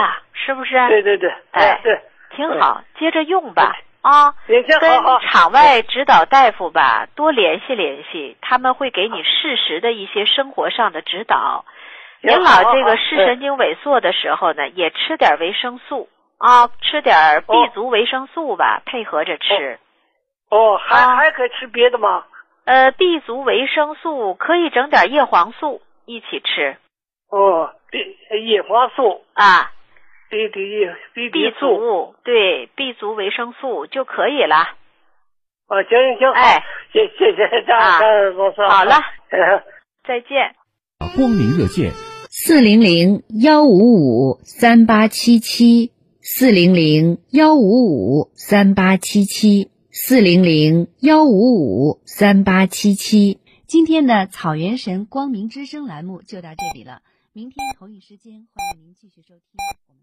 吧，是不是？对对对，哎对，挺好，接着用吧。啊，跟场外指导大夫吧多联系联系，他们会给你适时的一些生活上的指导。您老这个视神经萎缩的时候呢，也吃点维生素。啊，吃点 B 哦族维生素吧，配合着吃。哦，还啊。还可以吃别的吗？呃，B 族维生素可以整点叶黄素一起吃。哦叶叶黄素。啊，B D B，B 素。族对 B 族维生素就可以了。哦，行行行，好哎，谢谢谢张啊张老师。好了嗯 再见。光明热线四零零幺五五三八七七，四零零幺五五三八七七，四零零幺五五三八七七。今天的草原神光明之声栏目就到这里了，明天同一时间欢迎您继续收听。我们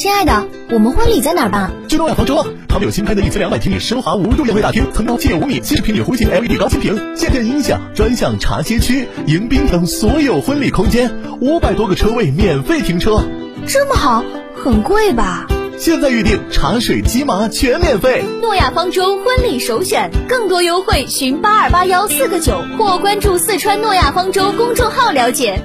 亲爱的，我们婚礼在哪儿办？去诺亚方舟啊！他们有新开的一千两百平米奢华无入宴会大厅，层高近五米，七十平米弧形 LED 高清屏，现阵音响，专项茶歇区、迎宾等所有婚礼空间，五百多个车位免费停车。这么好，很贵吧？现在预定茶水鸡麻全免费。诺亚方舟婚礼首选，更多优惠寻八二八幺四个九或关注四川诺亚方舟公众号了解。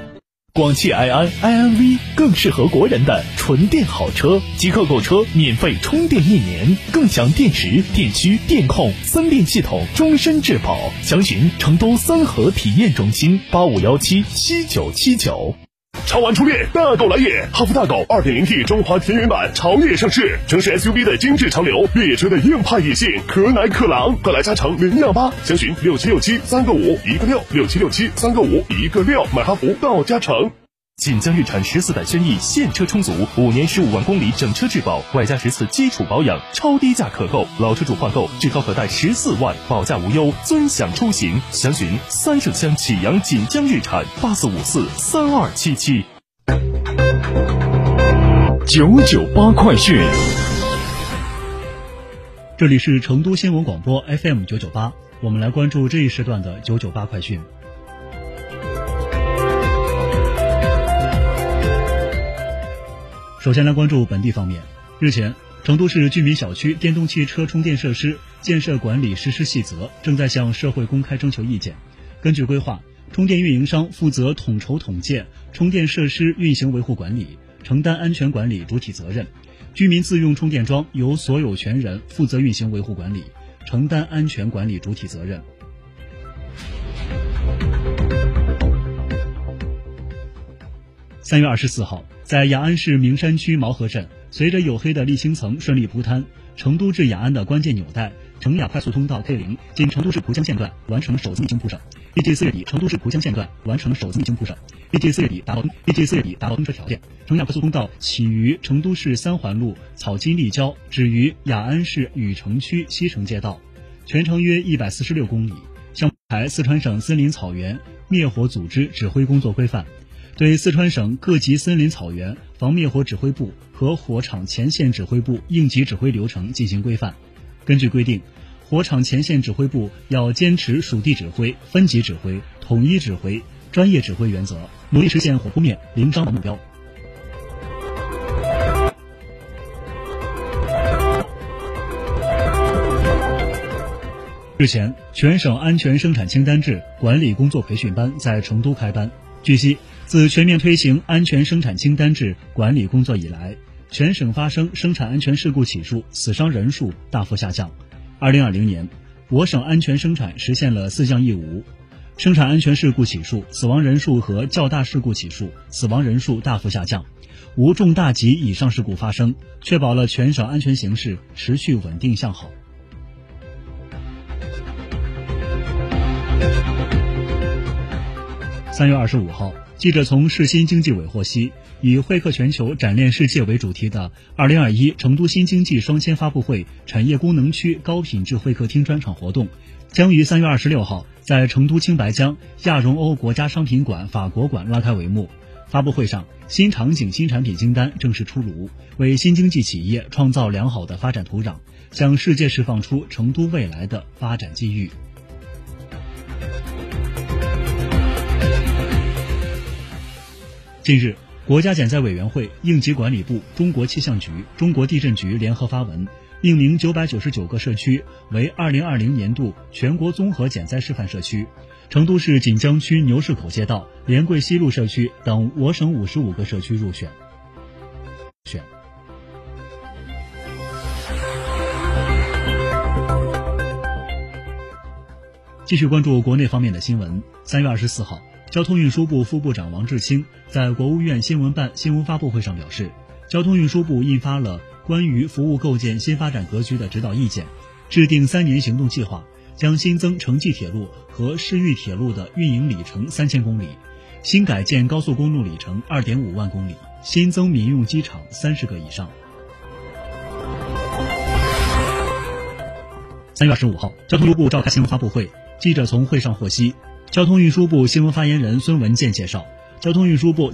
广汽埃安 iNV 更适合国人的纯电好车，即刻购车免费充电一年，更享电池、电驱、电控三电系统终身质保。详询成都三河体验中心八五幺七七九七九。超玩初恋，大狗来也！哈弗大狗 2.0T 中华田园版潮野上市，城市 SUV 的精致潮流，越野车的硬派野性，可奶可狼，快来加诚零幺八，详询六七六七三个五一个六六七六七三个五一个六，买哈弗到加诚。锦江日产十四代轩逸现车充足，五年十五万公里整车质保，外加十次基础保养，超低价可购。老车主换购至高可贷十四万，保价无忧，尊享出行。详询三圣乡启阳锦江日产八四五四三二七七。九九八快讯，这里是成都新闻广播 FM 九九八，我们来关注这一时段的九九八快讯。首先来关注本地方面。日前，成都市居民小区电动汽车充电设施建设管理实施细则正在向社会公开征求意见。根据规划，充电运营商负责统筹统建充电设施运行维护管理，承担安全管理主体责任；居民自用充电桩由所有权人负责运行维护管理，承担安全管理主体责任。三月二十四号，在雅安市名山区毛河镇，随着黝黑的沥青层顺利铺摊，成都至雅安的关键纽带成雅快速通道 K 零经成都市蒲江线段完成首次沥青铺设。预计四月底，成都市蒲江线段完成首次沥青铺设。预计四月底达到预计四月底达到通车条件。成雅快速通道起于成都市三环路草金立交，止于雅安市禹城区西城街道，全长约一百四十六公里。项目排四川省森林草原灭火组织指挥工作规范。对四川省各级森林草原防灭火指挥部和火场前线指挥部应急指挥流程进行规范。根据规定，火场前线指挥部要坚持属地指挥、分级指挥、统一指挥、专业指挥原则，努力实现火扑灭、零伤亡目标。日前，全省安全生产清单制管理工作培训班在成都开班。据悉，自全面推行安全生产清单制管理工作以来，全省发生生产安全事故起数、死伤人数大幅下降。二零二零年，我省安全生产实现了四降一无，生产安全事故起数、死亡人数和较大事故起数、死亡人数大幅下降，无重大及以上事故发生，确保了全省安全形势持续稳定向好。三月二十五号，记者从市新经济委获悉，以“会客全球，展链世界”为主题的二零二一成都新经济双千发布会产业功能区高品质会客厅专场活动，将于三月二十六号在成都青白江亚荣欧国家商品馆法国馆拉开帷幕。发布会上，新场景、新产品清单正式出炉，为新经济企业创造良好的发展土壤，向世界释放出成都未来的发展机遇。近日，国家减灾委员会、应急管理部、中国气象局、中国地震局联合发文，命名九百九十九个社区为二零二零年度全国综合减灾示范社区。成都市锦江区牛市口街道、莲桂西路社区等我省五十五个社区入选。选。继续关注国内方面的新闻。三月二十四号。交通运输部副部长王志清在国务院新闻办新闻发布会上表示，交通运输部印发了关于服务构建新发展格局的指导意见，制定三年行动计划，将新增城际铁路和市域铁路的运营里程三千公里，新改建高速公路里程二点五万公里，新增民用机场三十个以上。三月二十五号，交通部召开新闻发布会，记者从会上获悉。交通运输部新闻发言人孙文健介绍，交通运输部。